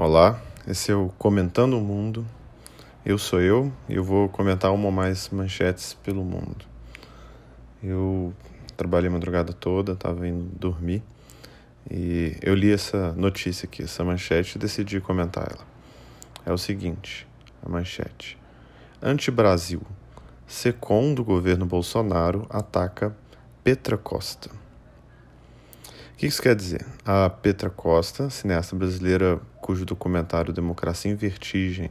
Olá, esse é o Comentando o Mundo. Eu sou eu e eu vou comentar uma ou mais manchetes pelo mundo. Eu trabalhei a madrugada toda, estava indo dormir e eu li essa notícia aqui, essa manchete e decidi comentar ela. É o seguinte, a manchete. Anti-Brasil. Secom do governo Bolsonaro ataca Petra Costa. O que isso quer dizer? A Petra Costa, cineasta brasileira cujo documentário Democracia em Vertigem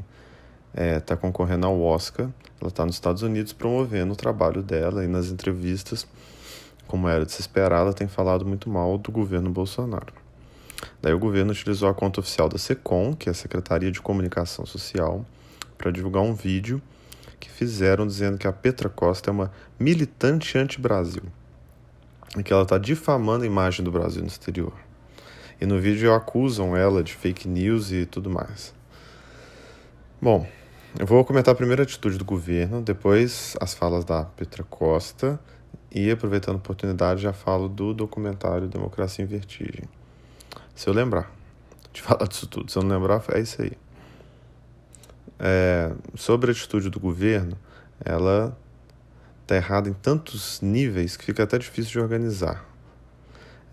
está é, tá concorrendo ao Oscar, ela está nos Estados Unidos promovendo o trabalho dela e nas entrevistas, como era de se esperar, ela tem falado muito mal do governo Bolsonaro. Daí o governo utilizou a conta oficial da SECOM, que é a Secretaria de Comunicação Social, para divulgar um vídeo que fizeram dizendo que a Petra Costa é uma militante anti-Brasil em que ela está difamando a imagem do Brasil no exterior. E no vídeo acusam ela de fake news e tudo mais. Bom, eu vou comentar a primeira atitude do governo, depois as falas da Petra Costa e, aproveitando a oportunidade, já falo do documentário Democracia em Vertigem. Se eu lembrar de falar disso tudo, se eu não lembrar, é isso aí. É, sobre a atitude do governo, ela está errado em tantos níveis que fica até difícil de organizar.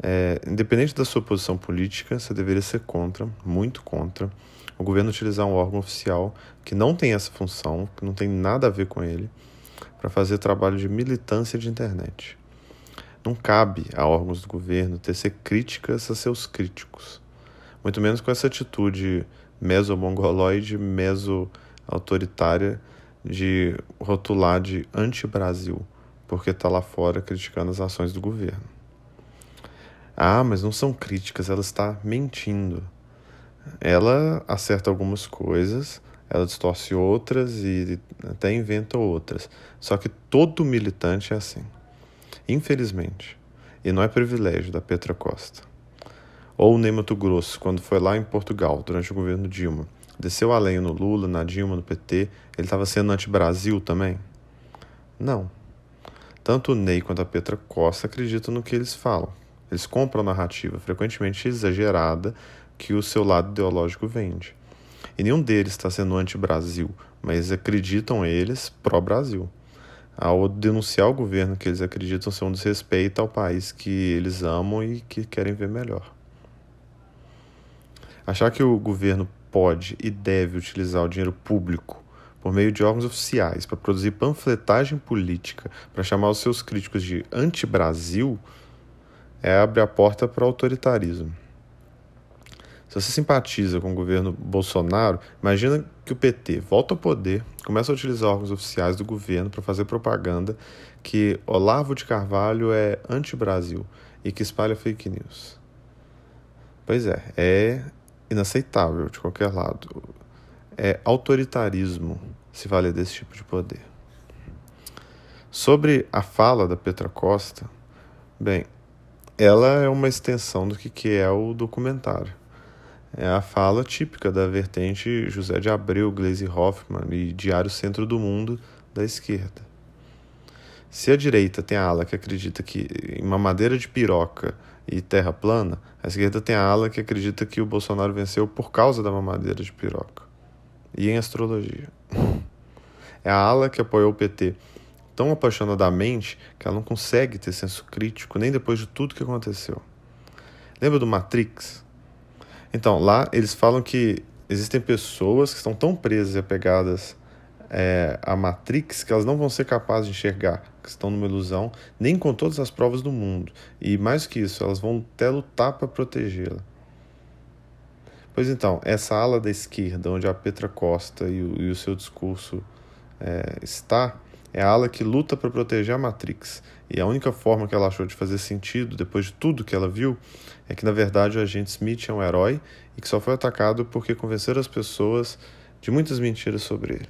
É, independente da sua posição política, você deveria ser contra, muito contra, o governo utilizar um órgão oficial que não tem essa função, que não tem nada a ver com ele, para fazer trabalho de militância de internet. Não cabe a órgãos do governo tecer críticas a seus críticos, muito menos com essa atitude meso-mongoloide, meso-autoritária de rotular de anti-Brasil, porque está lá fora criticando as ações do governo. Ah, mas não são críticas, ela está mentindo. Ela acerta algumas coisas, ela distorce outras e até inventa outras. Só que todo militante é assim. Infelizmente. E não é privilégio da Petra Costa. Ou o Ney Mato Grosso, quando foi lá em Portugal, durante o governo Dilma Desceu a lenha no Lula, na Dilma, no PT. Ele estava sendo anti-Brasil também? Não. Tanto o Ney quanto a Petra Costa acreditam no que eles falam. Eles compram a narrativa, frequentemente exagerada, que o seu lado ideológico vende. E nenhum deles está sendo anti-Brasil, mas acreditam eles pró-Brasil. Ao denunciar o governo que eles acreditam ser um desrespeito ao país que eles amam e que querem ver melhor. Achar que o governo pode e deve utilizar o dinheiro público por meio de órgãos oficiais para produzir panfletagem política para chamar os seus críticos de anti-Brasil é abrir a porta para o autoritarismo. Se você simpatiza com o governo Bolsonaro, imagina que o PT volta ao poder, começa a utilizar órgãos oficiais do governo para fazer propaganda que Olavo de Carvalho é anti-Brasil e que espalha fake news. Pois é, é inaceitável de qualquer lado. É autoritarismo se valer desse tipo de poder. Sobre a fala da Petra Costa, bem, ela é uma extensão do que, que é o documentário. É a fala típica da vertente José de Abreu, Glaze Hoffman e Diário Centro do Mundo da esquerda. Se a direita tem a ala que acredita que em uma madeira de piroca e terra plana, a esquerda tem a ala que acredita que o Bolsonaro venceu por causa da mamadeira de piroca. E em astrologia. É a ala que apoiou o PT tão apaixonadamente que ela não consegue ter senso crítico nem depois de tudo que aconteceu. Lembra do Matrix? Então, lá eles falam que existem pessoas que estão tão presas e apegadas é, a Matrix que elas não vão ser capazes de enxergar que estão numa ilusão, nem com todas as provas do mundo. E mais que isso, elas vão até lutar para protegê-la. Pois então, essa ala da esquerda, onde a Petra Costa e o, e o seu discurso é, está, é a ala que luta para proteger a Matrix. E a única forma que ela achou de fazer sentido, depois de tudo que ela viu, é que na verdade o agente Smith é um herói e que só foi atacado porque convenceram as pessoas de muitas mentiras sobre ele.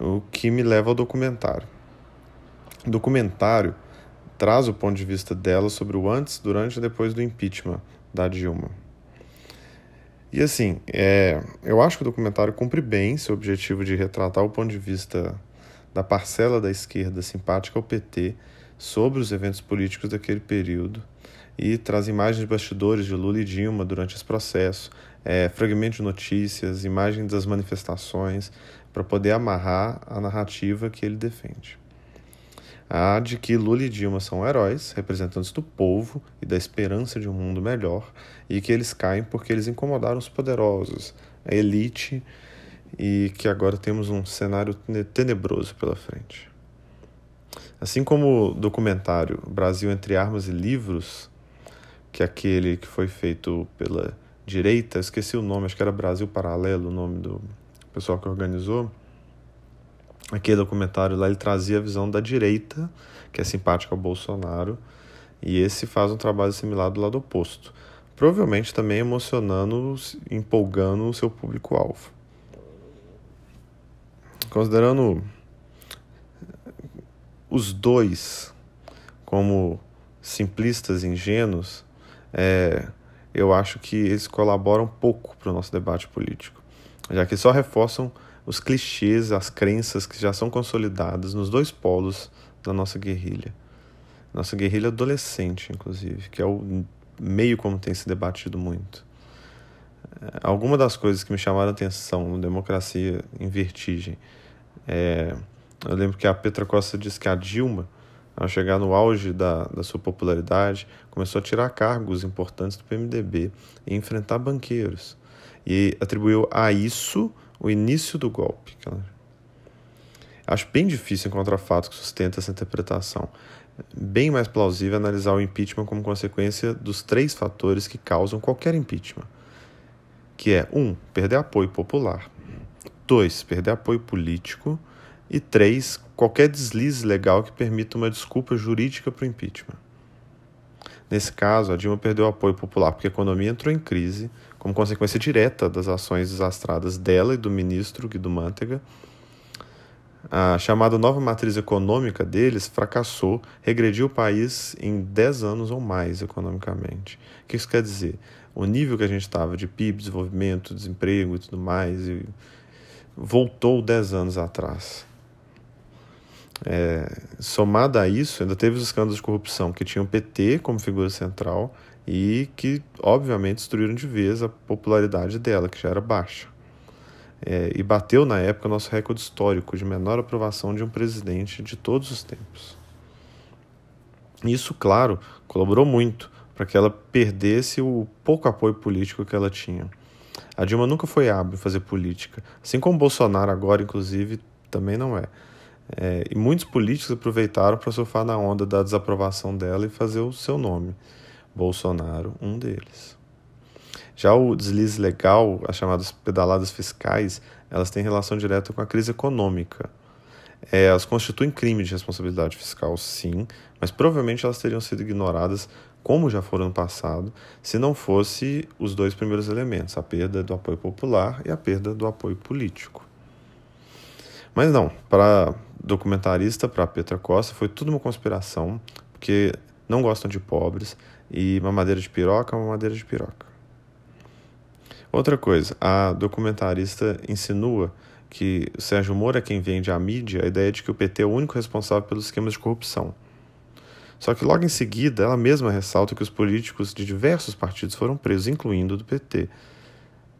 O que me leva ao documentário. O documentário traz o ponto de vista dela sobre o antes, durante e depois do impeachment da Dilma. E assim, é, eu acho que o documentário cumpre bem seu objetivo de retratar o ponto de vista da parcela da esquerda simpática ao PT sobre os eventos políticos daquele período e traz imagens de bastidores de Lula e Dilma durante esse processo, é, fragmentos de notícias, imagens das manifestações, para poder amarrar a narrativa que ele defende. A de que Lula e Dilma são heróis, representantes do povo e da esperança de um mundo melhor, e que eles caem porque eles incomodaram os poderosos, a elite, e que agora temos um cenário tenebroso pela frente. Assim como o documentário Brasil entre Armas e Livros, que é aquele que foi feito pela direita, esqueci o nome, acho que era Brasil Paralelo, o nome do pessoal que organizou. Aquele documentário lá ele trazia a visão da direita, que é simpática ao Bolsonaro, e esse faz um trabalho similar do lado oposto. Provavelmente também emocionando, empolgando o seu público-alvo. Considerando os dois como simplistas ingênuos, é, eu acho que eles colaboram pouco para o nosso debate político, já que só reforçam os clichês, as crenças que já são consolidadas nos dois polos da nossa guerrilha. Nossa guerrilha adolescente, inclusive, que é o meio como tem se debatido muito. É, alguma das coisas que me chamaram a atenção no Democracia em Vertigem é, eu lembro que a Petra Costa disse que a Dilma ao chegar no auge da, da sua popularidade, começou a tirar cargos importantes do PMDB e enfrentar banqueiros. E atribuiu a isso o início do golpe. Acho bem difícil encontrar fatos que sustentem essa interpretação. Bem mais plausível analisar o impeachment como consequência dos três fatores que causam qualquer impeachment. Que é, um, perder apoio popular. Dois, perder apoio político. E três, qualquer deslize legal que permita uma desculpa jurídica para o impeachment. Nesse caso, a Dilma perdeu o apoio popular porque a economia entrou em crise como consequência direta das ações desastradas dela e do ministro Guido Mantega. A chamada nova matriz econômica deles fracassou, regrediu o país em 10 anos ou mais economicamente. O que isso quer dizer? O nível que a gente estava de PIB, desenvolvimento, desemprego e tudo mais, voltou 10 anos atrás. É, somada a isso, ainda teve os escândalos de corrupção que tinham o PT como figura central e que, obviamente, destruíram de vez a popularidade dela, que já era baixa. É, e bateu, na época, nosso recorde histórico de menor aprovação de um presidente de todos os tempos. Isso, claro, colaborou muito para que ela perdesse o pouco apoio político que ela tinha. A Dilma nunca foi hábil em fazer política, assim como Bolsonaro agora, inclusive, também não é. É, e muitos políticos aproveitaram para surfar na onda da desaprovação dela e fazer o seu nome. Bolsonaro, um deles. Já o deslize legal, as chamadas pedaladas fiscais, elas têm relação direta com a crise econômica. É, elas constituem crime de responsabilidade fiscal, sim, mas provavelmente elas teriam sido ignoradas, como já foram no passado, se não fosse os dois primeiros elementos, a perda do apoio popular e a perda do apoio político. Mas não, para documentarista, para Petra Costa, foi tudo uma conspiração, porque não gostam de pobres e mamadeira de piroca é uma madeira de piroca. Outra coisa, a documentarista insinua que o Sérgio Moro é quem vende à mídia a ideia de que o PT é o único responsável pelos esquemas de corrupção. Só que logo em seguida ela mesma ressalta que os políticos de diversos partidos foram presos, incluindo o do PT.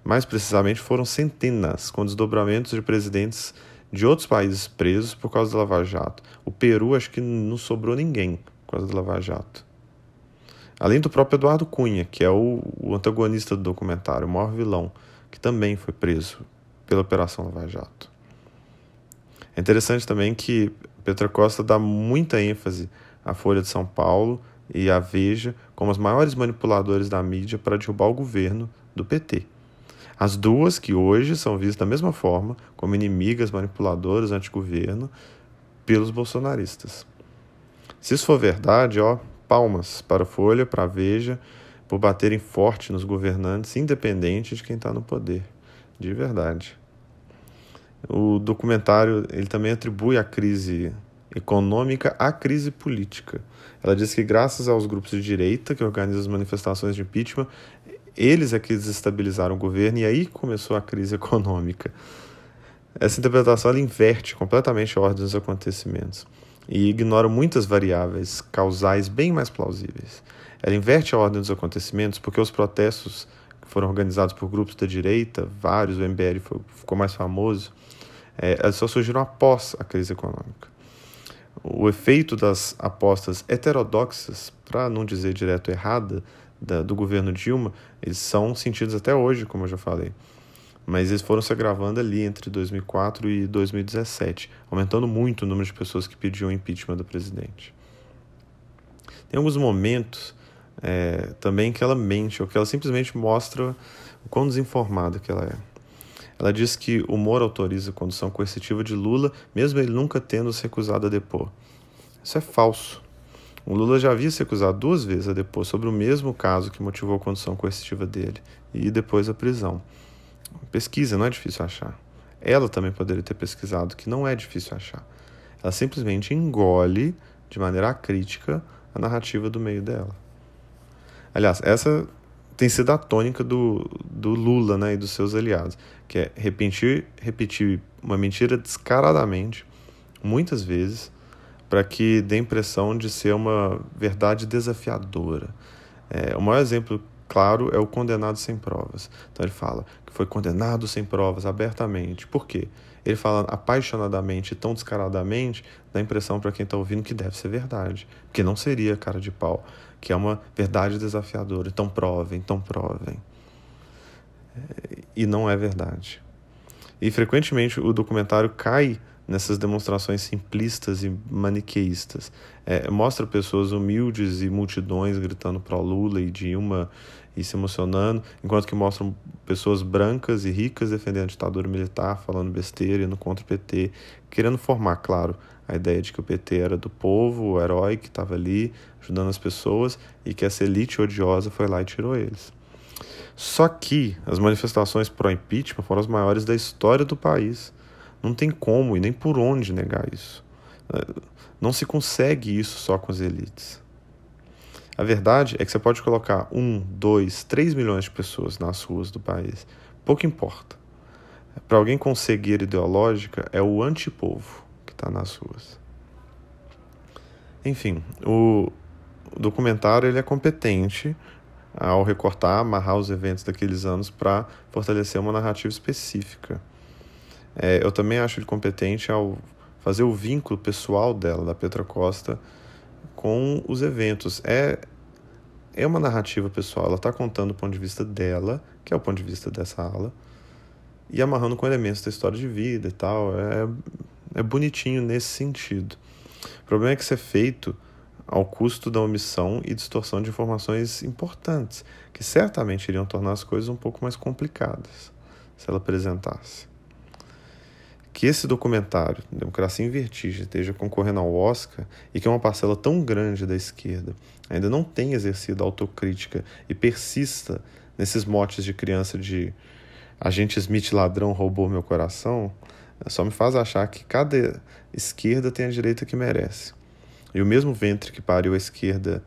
Mais precisamente, foram centenas, com desdobramentos de presidentes de outros países presos por causa do Lava Jato. O Peru, acho que não sobrou ninguém por causa do Lava Jato. Além do próprio Eduardo Cunha, que é o, o antagonista do documentário, o maior vilão, que também foi preso pela Operação Lava Jato. É interessante também que Petra Costa dá muita ênfase à Folha de São Paulo e à Veja como os maiores manipuladores da mídia para derrubar o governo do PT. As duas que hoje são vistas da mesma forma, como inimigas manipuladoras anti-governo, pelos bolsonaristas. Se isso for verdade, ó, palmas para a Folha, para a Veja, por baterem forte nos governantes, independente de quem está no poder. De verdade. O documentário ele também atribui a crise econômica à crise política. Ela diz que, graças aos grupos de direita que organizam as manifestações de impeachment, eles é que desestabilizaram o governo e aí começou a crise econômica. Essa interpretação inverte completamente a ordem dos acontecimentos. e ignora muitas variáveis causais bem mais plausíveis. Ela inverte a ordem dos acontecimentos porque os protestos que foram organizados por grupos da direita, vários, o MBL ficou mais famoso, é, só surgiram após a crise econômica. O efeito das apostas heterodoxas, para não dizer direto errada, da, do governo Dilma, eles são sentidos até hoje, como eu já falei. Mas eles foram se agravando ali entre 2004 e 2017, aumentando muito o número de pessoas que pediam impeachment do presidente. Tem alguns momentos é, também que ela mente, ou que ela simplesmente mostra o quão desinformada que ela é. Ela diz que o Moro autoriza a condução coercitiva de Lula, mesmo ele nunca tendo se recusado a depor. Isso é falso. O Lula já havia se acusado duas vezes a depor sobre o mesmo caso que motivou a condição coercitiva dele e depois a prisão. Pesquisa, não é difícil achar. Ela também poderia ter pesquisado, que não é difícil achar. Ela simplesmente engole de maneira acrítica a narrativa do meio dela. Aliás, essa tem sido a tônica do, do Lula né, e dos seus aliados, que é repetir, repetir uma mentira descaradamente, muitas vezes, para que dê a impressão de ser uma verdade desafiadora. É, o maior exemplo claro é o condenado sem provas. Então ele fala que foi condenado sem provas abertamente. Por quê? Ele fala apaixonadamente, tão descaradamente, dá a impressão para quem está ouvindo que deve ser verdade, que não seria cara de pau, que é uma verdade desafiadora. Então provem, então provem. É, e não é verdade. E frequentemente o documentário cai nessas demonstrações simplistas e maniqueístas. É, mostra pessoas humildes e multidões gritando para Lula e Dilma e se emocionando, enquanto que mostram pessoas brancas e ricas defendendo a ditadura militar, falando besteira, indo contra o PT, querendo formar, claro, a ideia de que o PT era do povo, o herói que estava ali ajudando as pessoas e que essa elite odiosa foi lá e tirou eles. Só que as manifestações pró-impeachment foram as maiores da história do país não tem como e nem por onde negar isso. Não se consegue isso só com as elites. A verdade é que você pode colocar um, dois, três milhões de pessoas nas ruas do país. Pouco importa. Para alguém com cegueira ideológica, é o antipovo que está nas ruas. Enfim, o documentário ele é competente ao recortar, amarrar os eventos daqueles anos para fortalecer uma narrativa específica. É, eu também acho ele competente ao fazer o vínculo pessoal dela, da Petra Costa, com os eventos. É, é uma narrativa pessoal, ela está contando o ponto de vista dela, que é o ponto de vista dessa ala, e amarrando com elementos da história de vida e tal. É, é bonitinho nesse sentido. O problema é que isso é feito ao custo da omissão e distorção de informações importantes, que certamente iriam tornar as coisas um pouco mais complicadas se ela apresentasse que esse documentário, Democracia em Vertigem, esteja concorrendo ao Oscar e que uma parcela tão grande da esquerda ainda não tenha exercido autocrítica e persista nesses motes de criança de agente Smith ladrão roubou meu coração, só me faz achar que cada esquerda tem a direita que merece. E o mesmo ventre que pariu a esquerda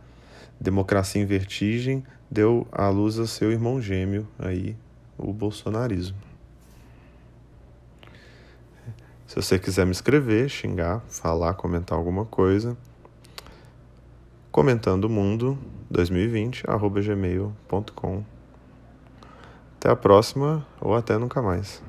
Democracia em Vertigem deu à luz a seu irmão gêmeo aí, o bolsonarismo. Se você quiser me escrever, xingar, falar, comentar alguma coisa, comentando mundo 2020 gmail.com. Até a próxima ou até nunca mais.